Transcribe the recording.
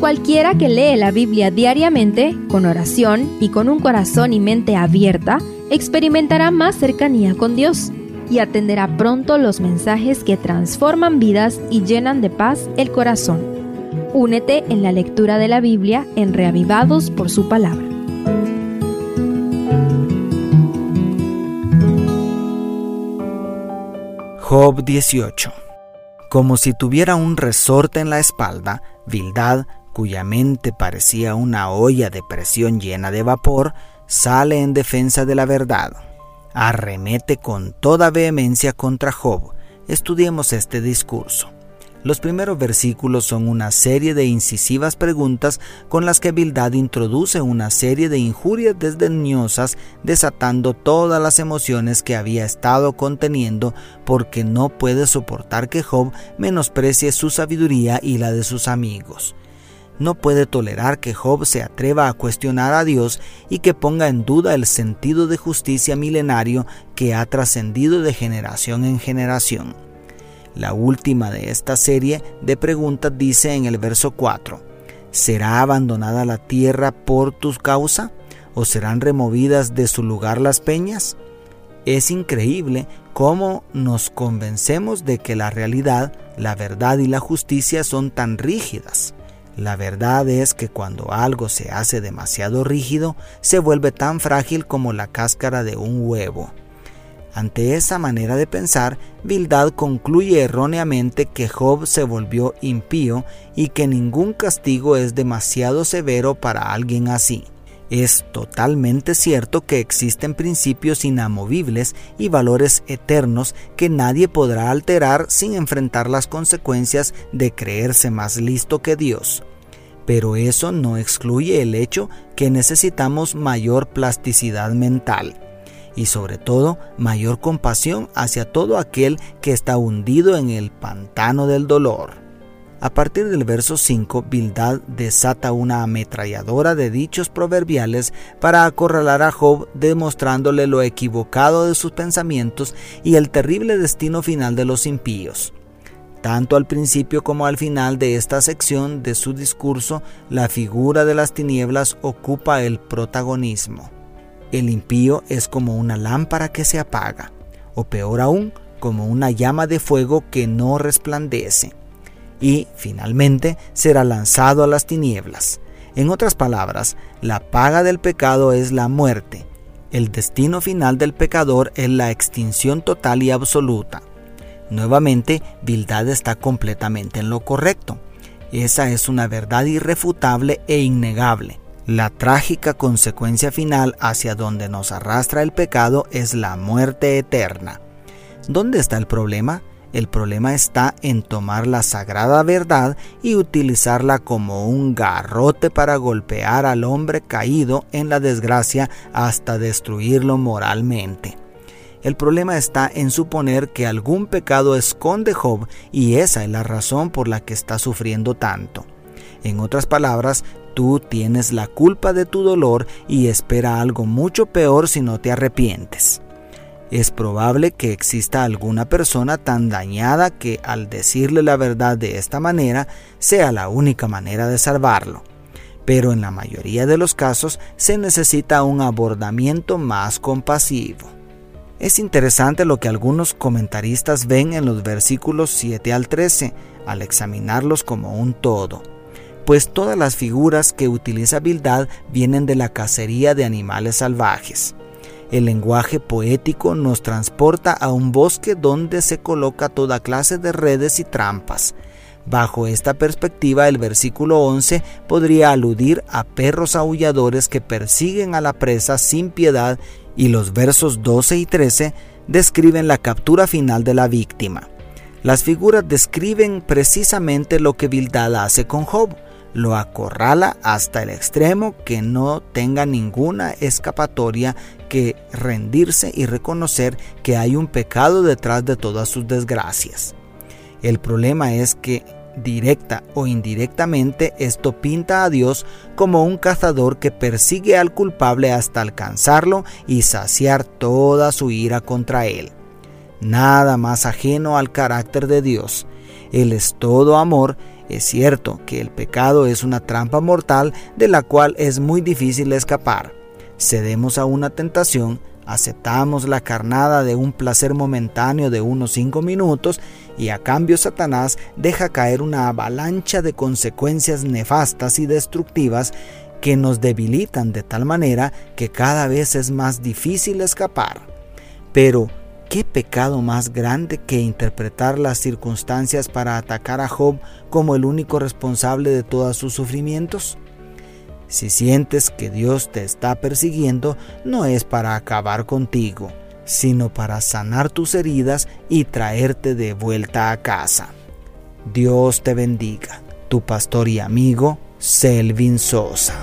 Cualquiera que lee la Biblia diariamente, con oración y con un corazón y mente abierta, experimentará más cercanía con Dios y atenderá pronto los mensajes que transforman vidas y llenan de paz el corazón. Únete en la lectura de la Biblia en Reavivados por su palabra. Job 18 Como si tuviera un resorte en la espalda, Bildad, cuya mente parecía una olla de presión llena de vapor, sale en defensa de la verdad. Arremete con toda vehemencia contra Job. Estudiemos este discurso. Los primeros versículos son una serie de incisivas preguntas con las que Bildad introduce una serie de injurias desdeñosas desatando todas las emociones que había estado conteniendo porque no puede soportar que Job menosprecie su sabiduría y la de sus amigos. No puede tolerar que Job se atreva a cuestionar a Dios y que ponga en duda el sentido de justicia milenario que ha trascendido de generación en generación. La última de esta serie de preguntas dice en el verso 4, ¿será abandonada la tierra por tu causa? ¿O serán removidas de su lugar las peñas? Es increíble cómo nos convencemos de que la realidad, la verdad y la justicia son tan rígidas. La verdad es que cuando algo se hace demasiado rígido, se vuelve tan frágil como la cáscara de un huevo. Ante esa manera de pensar, Bildad concluye erróneamente que Job se volvió impío y que ningún castigo es demasiado severo para alguien así. Es totalmente cierto que existen principios inamovibles y valores eternos que nadie podrá alterar sin enfrentar las consecuencias de creerse más listo que Dios. Pero eso no excluye el hecho que necesitamos mayor plasticidad mental y sobre todo mayor compasión hacia todo aquel que está hundido en el pantano del dolor. A partir del verso 5, Bildad desata una ametralladora de dichos proverbiales para acorralar a Job, demostrándole lo equivocado de sus pensamientos y el terrible destino final de los impíos. Tanto al principio como al final de esta sección de su discurso, la figura de las tinieblas ocupa el protagonismo. El impío es como una lámpara que se apaga, o peor aún, como una llama de fuego que no resplandece. Y, finalmente, será lanzado a las tinieblas. En otras palabras, la paga del pecado es la muerte. El destino final del pecador es la extinción total y absoluta. Nuevamente, Bildad está completamente en lo correcto. Esa es una verdad irrefutable e innegable. La trágica consecuencia final hacia donde nos arrastra el pecado es la muerte eterna. ¿Dónde está el problema? El problema está en tomar la sagrada verdad y utilizarla como un garrote para golpear al hombre caído en la desgracia hasta destruirlo moralmente. El problema está en suponer que algún pecado esconde Job y esa es la razón por la que está sufriendo tanto. En otras palabras, Tú tienes la culpa de tu dolor y espera algo mucho peor si no te arrepientes. Es probable que exista alguna persona tan dañada que al decirle la verdad de esta manera sea la única manera de salvarlo. Pero en la mayoría de los casos se necesita un abordamiento más compasivo. Es interesante lo que algunos comentaristas ven en los versículos 7 al 13 al examinarlos como un todo pues todas las figuras que utiliza Bildad vienen de la cacería de animales salvajes. El lenguaje poético nos transporta a un bosque donde se coloca toda clase de redes y trampas. Bajo esta perspectiva, el versículo 11 podría aludir a perros aulladores que persiguen a la presa sin piedad y los versos 12 y 13 describen la captura final de la víctima. Las figuras describen precisamente lo que Bildad hace con Job lo acorrala hasta el extremo que no tenga ninguna escapatoria que rendirse y reconocer que hay un pecado detrás de todas sus desgracias. El problema es que directa o indirectamente esto pinta a Dios como un cazador que persigue al culpable hasta alcanzarlo y saciar toda su ira contra él. Nada más ajeno al carácter de Dios. Él es todo amor Es cierto que el pecado es una trampa mortal de la cual es muy difícil escapar. Cedemos a una tentación, aceptamos la carnada de un placer momentáneo de unos cinco minutos y a cambio Satanás deja caer una avalancha de consecuencias nefastas y destructivas que nos debilitan de tal manera que cada vez es más difícil escapar. Pero, ¿Qué pecado más grande que interpretar las circunstancias para atacar a Job como el único responsable de todos sus sufrimientos? Si sientes que Dios te está persiguiendo, no es para acabar contigo, sino para sanar tus heridas y traerte de vuelta a casa. Dios te bendiga, tu pastor y amigo Selvin Sosa.